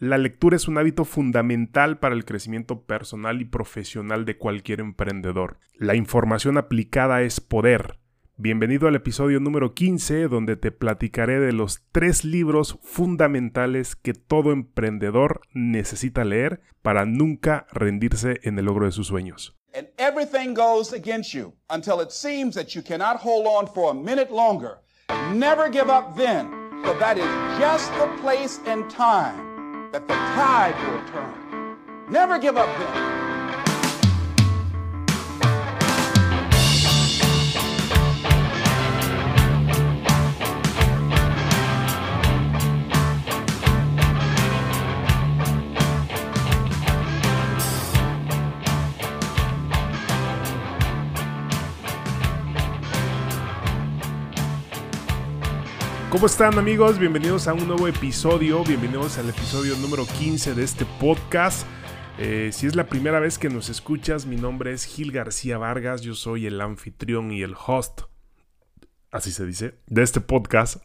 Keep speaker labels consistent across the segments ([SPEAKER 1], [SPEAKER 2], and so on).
[SPEAKER 1] La lectura es un hábito fundamental para el crecimiento personal y profesional de cualquier emprendedor. La información aplicada es poder. Bienvenido al episodio número 15 donde te platicaré de los tres libros fundamentales que todo emprendedor necesita leer para nunca rendirse en el logro de sus sueños.
[SPEAKER 2] And everything goes against you until it seems that you cannot hold on for a minute longer. Never give up then, for that is just the place and time that the tide will turn. Never give up then.
[SPEAKER 1] ¿Cómo están amigos? Bienvenidos a un nuevo episodio, bienvenidos al episodio número 15 de este podcast. Eh, si es la primera vez que nos escuchas, mi nombre es Gil García Vargas, yo soy el anfitrión y el host, así se dice, de este podcast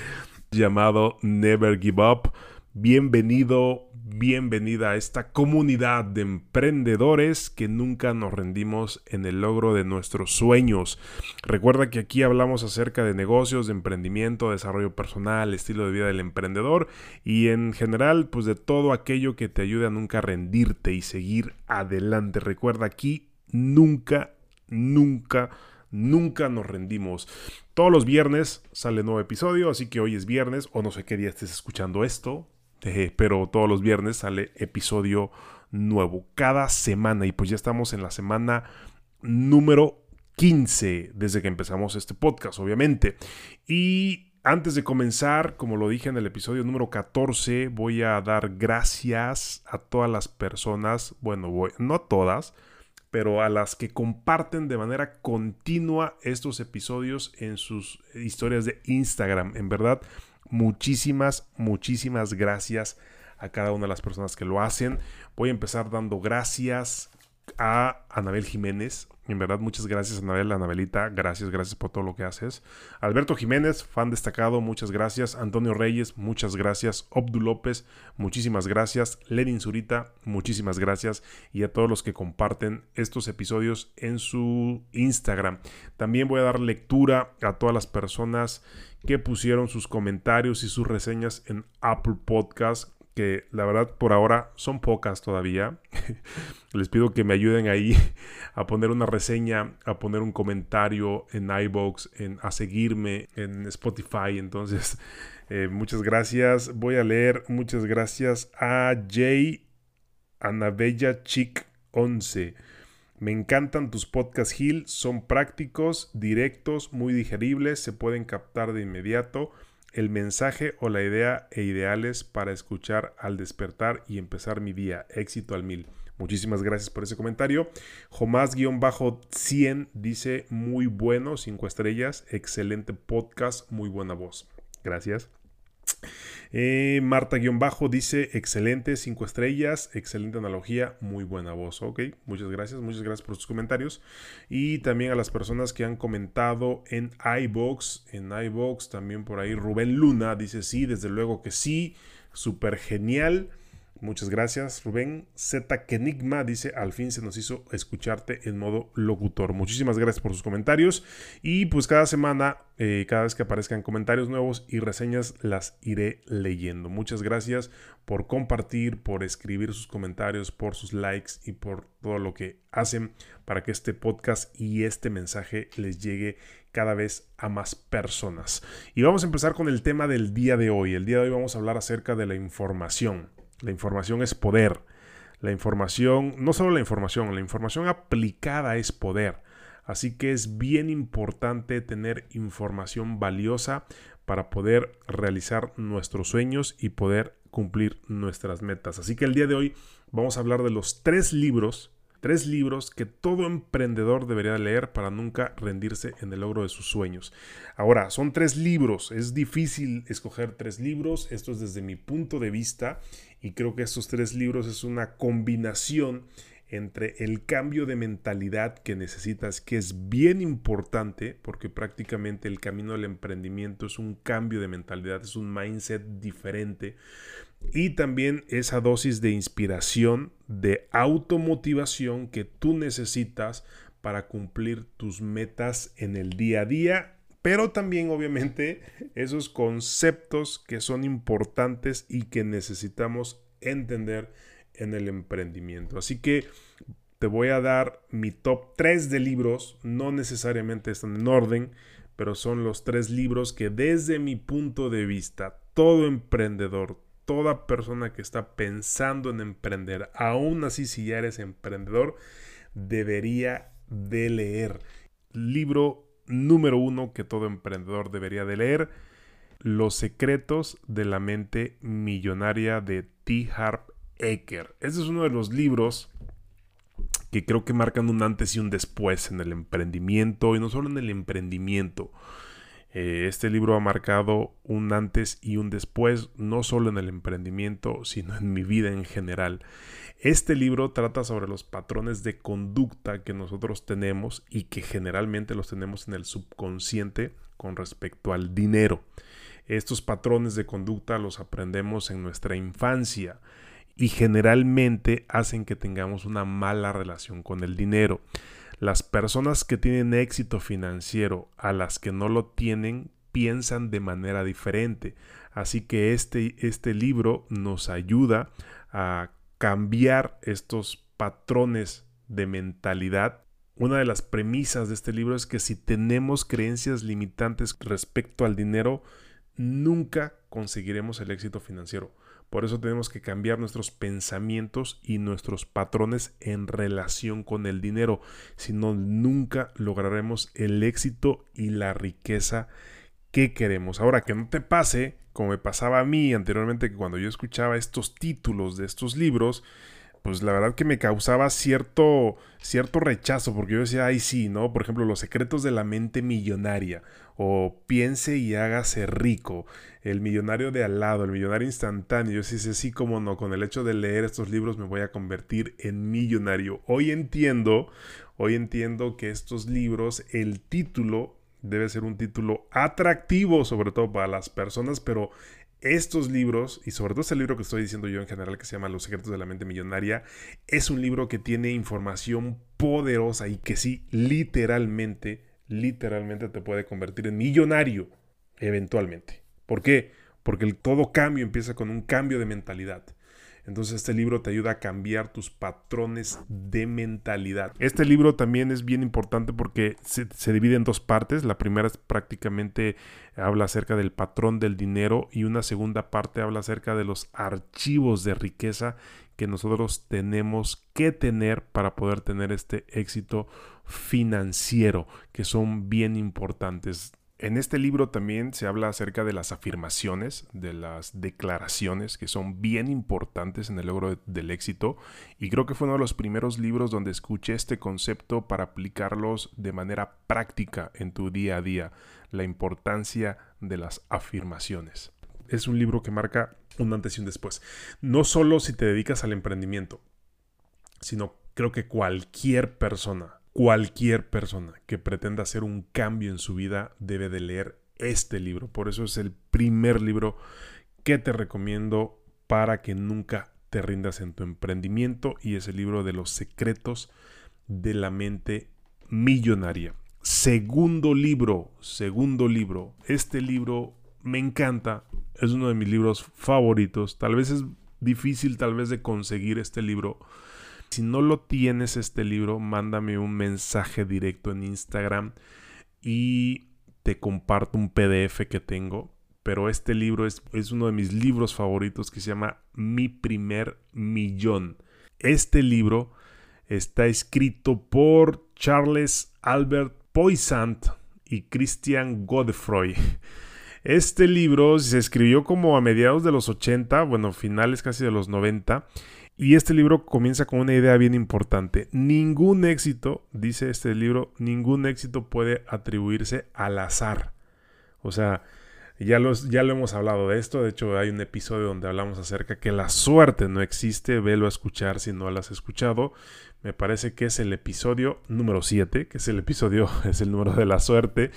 [SPEAKER 1] llamado Never Give Up. Bienvenido, bienvenida a esta comunidad de emprendedores que nunca nos rendimos en el logro de nuestros sueños. Recuerda que aquí hablamos acerca de negocios, de emprendimiento, desarrollo personal, estilo de vida del emprendedor y en general pues de todo aquello que te ayude a nunca rendirte y seguir adelante. Recuerda aquí nunca, nunca nunca nos rendimos. Todos los viernes sale nuevo episodio, así que hoy es viernes o no sé qué día estés escuchando esto, pero todos los viernes sale episodio nuevo cada semana y pues ya estamos en la semana número 15 desde que empezamos este podcast, obviamente. Y antes de comenzar, como lo dije en el episodio número 14, voy a dar gracias a todas las personas, bueno, no a todas, pero a las que comparten de manera continua estos episodios en sus historias de Instagram. En verdad, Muchísimas, muchísimas gracias a cada una de las personas que lo hacen. Voy a empezar dando gracias a Anabel Jiménez. En verdad, muchas gracias, Anabel, Anabelita. Gracias, gracias por todo lo que haces. Alberto Jiménez, fan destacado, muchas gracias. Antonio Reyes, muchas gracias. Obdu López, muchísimas gracias. Lenin Zurita, muchísimas gracias. Y a todos los que comparten estos episodios en su Instagram. También voy a dar lectura a todas las personas que pusieron sus comentarios y sus reseñas en Apple Podcast que la verdad por ahora son pocas todavía. Les pido que me ayuden ahí a poner una reseña, a poner un comentario en iBox, en, a seguirme en Spotify. Entonces, eh, muchas gracias. Voy a leer muchas gracias a Jay Anabella Chic 11. Me encantan tus podcasts, Gil. Son prácticos, directos, muy digeribles, se pueden captar de inmediato el mensaje o la idea e ideales para escuchar al despertar y empezar mi día. Éxito al mil. Muchísimas gracias por ese comentario. Jomás-100 dice muy bueno, cinco estrellas, excelente podcast, muy buena voz. Gracias. Eh, Marta-Bajo dice, excelente, cinco estrellas, excelente analogía, muy buena voz. Ok, muchas gracias, muchas gracias por sus comentarios. Y también a las personas que han comentado en iBox, en iBox también por ahí Rubén Luna dice, sí, desde luego que sí, súper genial. Muchas gracias, Rubén. Z Kenigma dice, al fin se nos hizo escucharte en modo locutor. Muchísimas gracias por sus comentarios. Y pues cada semana, eh, cada vez que aparezcan comentarios nuevos y reseñas, las iré leyendo. Muchas gracias por compartir, por escribir sus comentarios, por sus likes y por todo lo que hacen para que este podcast y este mensaje les llegue cada vez a más personas. Y vamos a empezar con el tema del día de hoy. El día de hoy vamos a hablar acerca de la información. La información es poder. La información, no solo la información, la información aplicada es poder. Así que es bien importante tener información valiosa para poder realizar nuestros sueños y poder cumplir nuestras metas. Así que el día de hoy vamos a hablar de los tres libros Tres libros que todo emprendedor debería leer para nunca rendirse en el logro de sus sueños. Ahora, son tres libros. Es difícil escoger tres libros. Esto es desde mi punto de vista. Y creo que estos tres libros es una combinación entre el cambio de mentalidad que necesitas, que es bien importante, porque prácticamente el camino del emprendimiento es un cambio de mentalidad, es un mindset diferente, y también esa dosis de inspiración, de automotivación que tú necesitas para cumplir tus metas en el día a día, pero también obviamente esos conceptos que son importantes y que necesitamos entender en el emprendimiento. Así que te voy a dar mi top 3 de libros, no necesariamente están en orden, pero son los tres libros que desde mi punto de vista, todo emprendedor, toda persona que está pensando en emprender, aún así si ya eres emprendedor, debería de leer. Libro número uno que todo emprendedor debería de leer, Los secretos de la mente millonaria de T. Harp Eker. Este es uno de los libros que creo que marcan un antes y un después en el emprendimiento, y no solo en el emprendimiento, eh, este libro ha marcado un antes y un después, no solo en el emprendimiento, sino en mi vida en general. Este libro trata sobre los patrones de conducta que nosotros tenemos y que generalmente los tenemos en el subconsciente con respecto al dinero. Estos patrones de conducta los aprendemos en nuestra infancia y generalmente hacen que tengamos una mala relación con el dinero. Las personas que tienen éxito financiero a las que no lo tienen piensan de manera diferente. Así que este, este libro nos ayuda a cambiar estos patrones de mentalidad. Una de las premisas de este libro es que si tenemos creencias limitantes respecto al dinero, nunca conseguiremos el éxito financiero. Por eso tenemos que cambiar nuestros pensamientos y nuestros patrones en relación con el dinero. Si no, nunca lograremos el éxito y la riqueza que queremos. Ahora, que no te pase, como me pasaba a mí anteriormente, que cuando yo escuchaba estos títulos de estos libros, pues la verdad que me causaba cierto, cierto rechazo, porque yo decía, ay sí, ¿no? Por ejemplo, Los secretos de la mente millonaria, o Piense y hágase rico, El millonario de al lado, El millonario instantáneo. Yo sí sé, sí, como no, con el hecho de leer estos libros me voy a convertir en millonario. Hoy entiendo, hoy entiendo que estos libros, el título debe ser un título atractivo, sobre todo para las personas, pero estos libros, y sobre todo este libro que estoy diciendo yo en general, que se llama Los secretos de la mente millonaria, es un libro que tiene información poderosa y que sí, literalmente, literalmente te puede convertir en millonario eventualmente. ¿Por qué? Porque todo cambio empieza con un cambio de mentalidad. Entonces este libro te ayuda a cambiar tus patrones de mentalidad. Este libro también es bien importante porque se, divide en dos partes. La primera es prácticamente habla acerca del patrón del dinero y una segunda parte habla acerca de los archivos de riqueza que nosotros tenemos que tener para poder tener este éxito financiero, que son bien importantes. En este libro también se habla acerca de las afirmaciones, de las declaraciones, que son bien importantes en el logro del éxito, y creo que fue uno de los primeros libros donde escuché este concepto para aplicarlos de manera práctica en tu día a día, la importancia de las afirmaciones. Es un libro que marca un antes y un después, no solo si te dedicas al emprendimiento, sino creo que cualquier persona cualquier persona que pretenda hacer un cambio en su vida debe de leer este libro. Por eso es el primer libro que te recomiendo para que nunca te rindas en tu emprendimiento y es el libro de los secretos de la mente millonaria. Segundo libro, segundo libro. Este libro me encanta, es uno de mis libros favoritos. Tal vez es difícil tal vez de conseguir este libro si no lo tienes este libro, mándame un mensaje directo en Instagram y te comparto un PDF que tengo. Pero este libro es, es uno de mis libros favoritos que se llama Mi primer millón. Este libro está escrito por Charles Albert Poisant y Christian Godefroy. Este libro se escribió como a mediados de los 80, bueno, finales casi de los 90, y este libro comienza con una idea bien importante. Ningún éxito, dice este libro, ningún éxito puede atribuirse al azar. O sea, ya, los, ya lo hemos hablado de esto. De hecho, hay un episodio donde hablamos acerca que la suerte no existe. Velo a escuchar si no lo has escuchado. me parece que es el episodio número 7, que es el episodio, es el número de la suerte.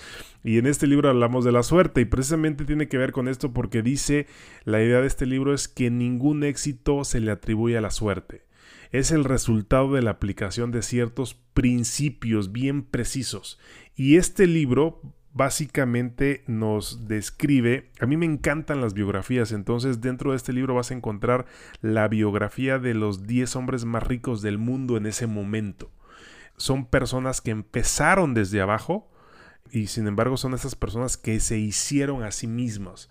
[SPEAKER 1] Y en este libro hablamos de la suerte y precisamente tiene que ver con esto porque dice, la idea de este libro es que ningún éxito se le atribuye a la suerte. Es el resultado de la aplicación de ciertos principios bien precisos. Y este libro básicamente nos describe, a mí me encantan las biografías, entonces dentro de este libro vas a encontrar la biografía de los 10 hombres más ricos del mundo en ese momento. Son personas que empezaron desde abajo y sin embargo son esas personas que se hicieron a sí mismos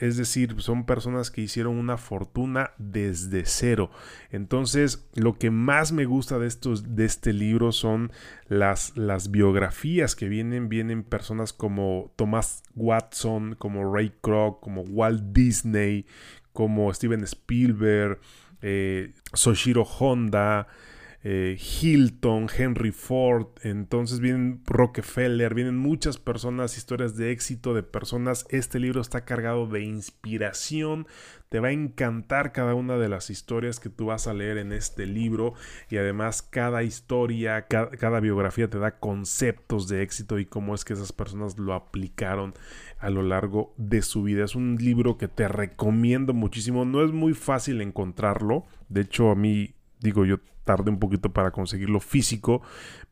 [SPEAKER 1] es decir, son personas que hicieron una fortuna desde cero. Entonces, lo que más me gusta de, estos, de este libro son las, las biografías que vienen. Vienen personas como Thomas Watson, como Ray Kroc, como Walt Disney, como Steven Spielberg, eh, Soshiro Honda. Eh, Hilton, Henry Ford, entonces vienen Rockefeller, vienen muchas personas, historias de éxito de personas. Este libro está cargado de inspiración, te va a encantar cada una de las historias que tú vas a leer en este libro y además cada historia, cada, cada biografía te da conceptos de éxito y cómo es que esas personas lo aplicaron a lo largo de su vida. Es un libro que te recomiendo muchísimo, no es muy fácil encontrarlo, de hecho a mí digo yo tarde un poquito para conseguirlo físico,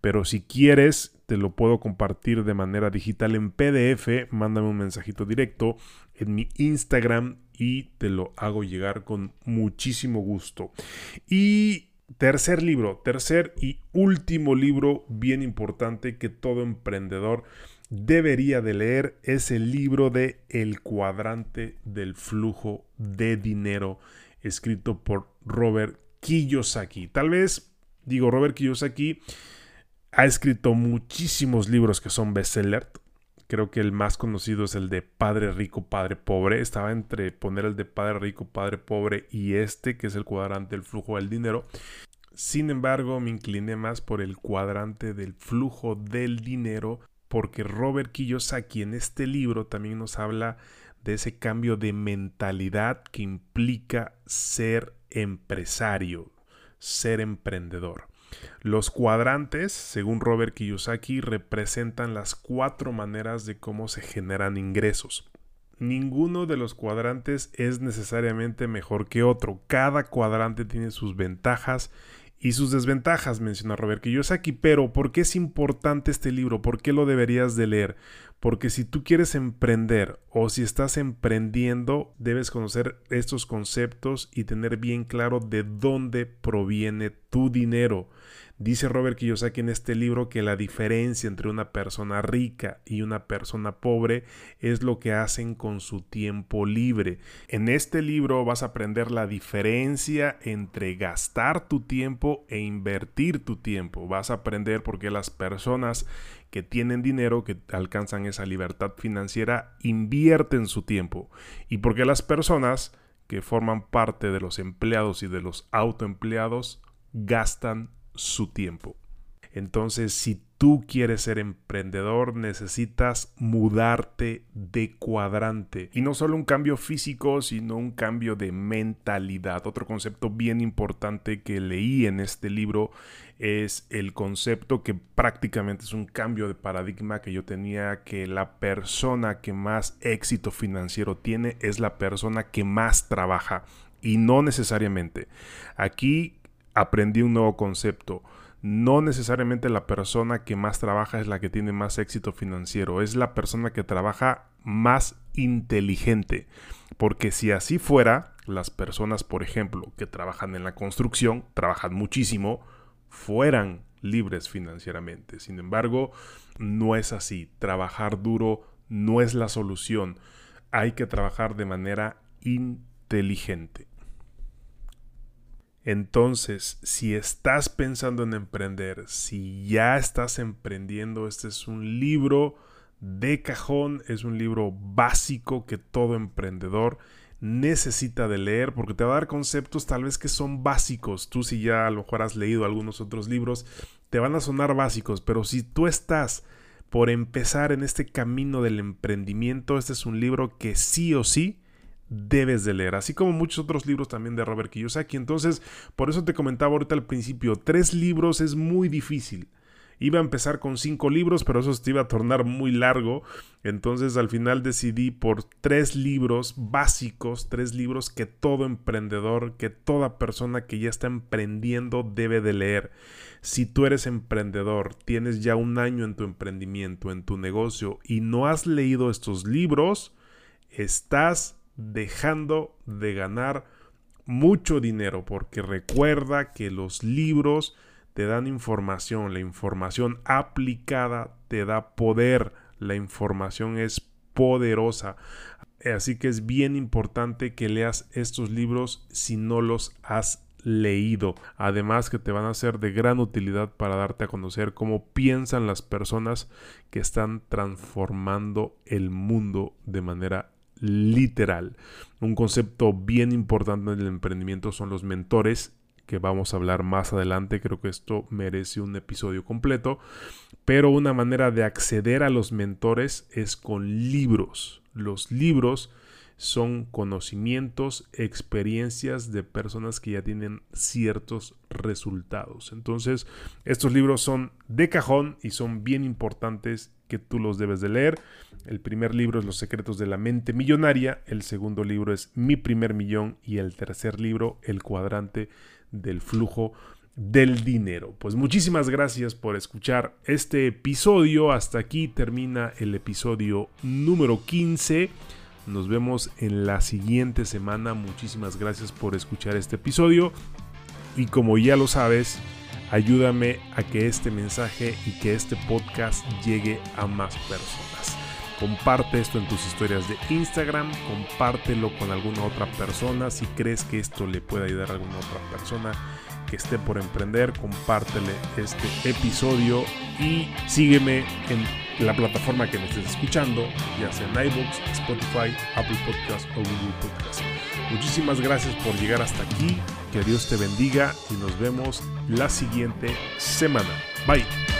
[SPEAKER 1] pero si quieres te lo puedo compartir de manera digital en PDF, mándame un mensajito directo en mi Instagram y te lo hago llegar con muchísimo gusto. Y tercer libro, tercer y último libro bien importante que todo emprendedor debería de leer es el libro de El cuadrante del flujo de dinero escrito por Robert Kiyosaki. Tal vez, digo, Robert Kiyosaki ha escrito muchísimos libros que son bestseller. Creo que el más conocido es el de Padre Rico, Padre Pobre. Estaba entre poner el de Padre Rico, Padre Pobre y este, que es el cuadrante del flujo del dinero. Sin embargo, me incliné más por el cuadrante del flujo del dinero, porque Robert Kiyosaki en este libro también nos habla de ese cambio de mentalidad que implica ser empresario, ser emprendedor. Los cuadrantes, según Robert Kiyosaki, representan las cuatro maneras de cómo se generan ingresos. Ninguno de los cuadrantes es necesariamente mejor que otro. Cada cuadrante tiene sus ventajas y sus desventajas, menciona Robert Kiyosaki. Pero, ¿por qué es importante este libro? ¿Por qué lo deberías de leer? Porque si tú quieres emprender o si estás emprendiendo, debes conocer estos conceptos y tener bien claro de dónde proviene tu dinero. Dice Robert Kiyosaki en este libro que la diferencia entre una persona rica y una persona pobre es lo que hacen con su tiempo libre. En este libro vas a aprender la diferencia entre gastar tu tiempo e invertir tu tiempo. Vas a aprender por qué las personas que tienen dinero, que alcanzan esa libertad financiera, invierten su tiempo. Y por qué las personas que forman parte de los empleados y de los autoempleados gastan su tiempo. Entonces, si tú quieres ser emprendedor, necesitas mudarte de cuadrante. Y no solo un cambio físico, sino un cambio de mentalidad. Otro concepto bien importante que leí en este libro es el concepto que prácticamente es un cambio de paradigma que yo tenía, que la persona que más éxito financiero tiene es la persona que más trabaja. Y no necesariamente. Aquí aprendí un nuevo concepto. No necesariamente la persona que más trabaja es la que tiene más éxito financiero, es la persona que trabaja más inteligente. Porque si así fuera, las personas, por ejemplo, que trabajan en la construcción, trabajan muchísimo, fueran libres financieramente. Sin embargo, no es así. Trabajar duro no es la solución. Hay que trabajar de manera inteligente. Entonces, si estás pensando en emprender, si ya estás emprendiendo, este es un libro de cajón, es un libro básico que todo emprendedor necesita de leer porque te va a dar conceptos tal vez que son básicos. Tú si ya a lo mejor has leído algunos otros libros, te van a sonar básicos, pero si tú estás por empezar en este camino del emprendimiento, este es un libro que sí o sí debes de leer, así como muchos otros libros también de Robert Kiyosaki. Entonces, por eso te comentaba ahorita al principio, tres libros es muy difícil. Iba a empezar con cinco libros, pero eso se iba a tornar muy largo. Entonces al final decidí por tres libros básicos, tres libros que todo emprendedor, que toda persona que ya está emprendiendo debe de leer. Si tú eres emprendedor, tienes ya un año en tu emprendimiento, en tu negocio y no has leído estos libros, estás dejando de ganar mucho dinero porque recuerda que los libros te dan información, la información aplicada te da poder, la información es poderosa. Así que es bien importante que leas estos libros si no los has leído. Además que te van a ser de gran utilidad para darte a conocer cómo piensan las personas que están transformando el mundo de manera literal. Un concepto bien importante en el emprendimiento son los mentores que vamos a hablar más adelante. Creo que esto merece un episodio completo. Pero una manera de acceder a los mentores es con libros. Los libros son conocimientos, experiencias de personas que ya tienen ciertos resultados. Entonces, estos libros son de cajón y son bien importantes que tú los debes de leer. El primer libro es Los secretos de la mente millonaria, el segundo libro es Mi primer millón y el tercer libro El cuadrante del flujo del dinero. Pues muchísimas gracias por escuchar este episodio. Hasta aquí termina el episodio número 15. Nos vemos en la siguiente semana. Muchísimas gracias por escuchar este episodio. Y como ya lo sabes, ayúdame a que este mensaje y que este podcast llegue a más personas. Comparte esto en tus historias de Instagram, compártelo con alguna otra persona. Si crees que esto le puede ayudar a alguna otra persona que esté por emprender, compártele este episodio y sígueme en la plataforma que me estés escuchando, ya sea en iBooks, Spotify, Apple Podcasts o Google Podcasts. Muchísimas gracias por llegar hasta aquí, que Dios te bendiga y nos vemos la siguiente semana. Bye.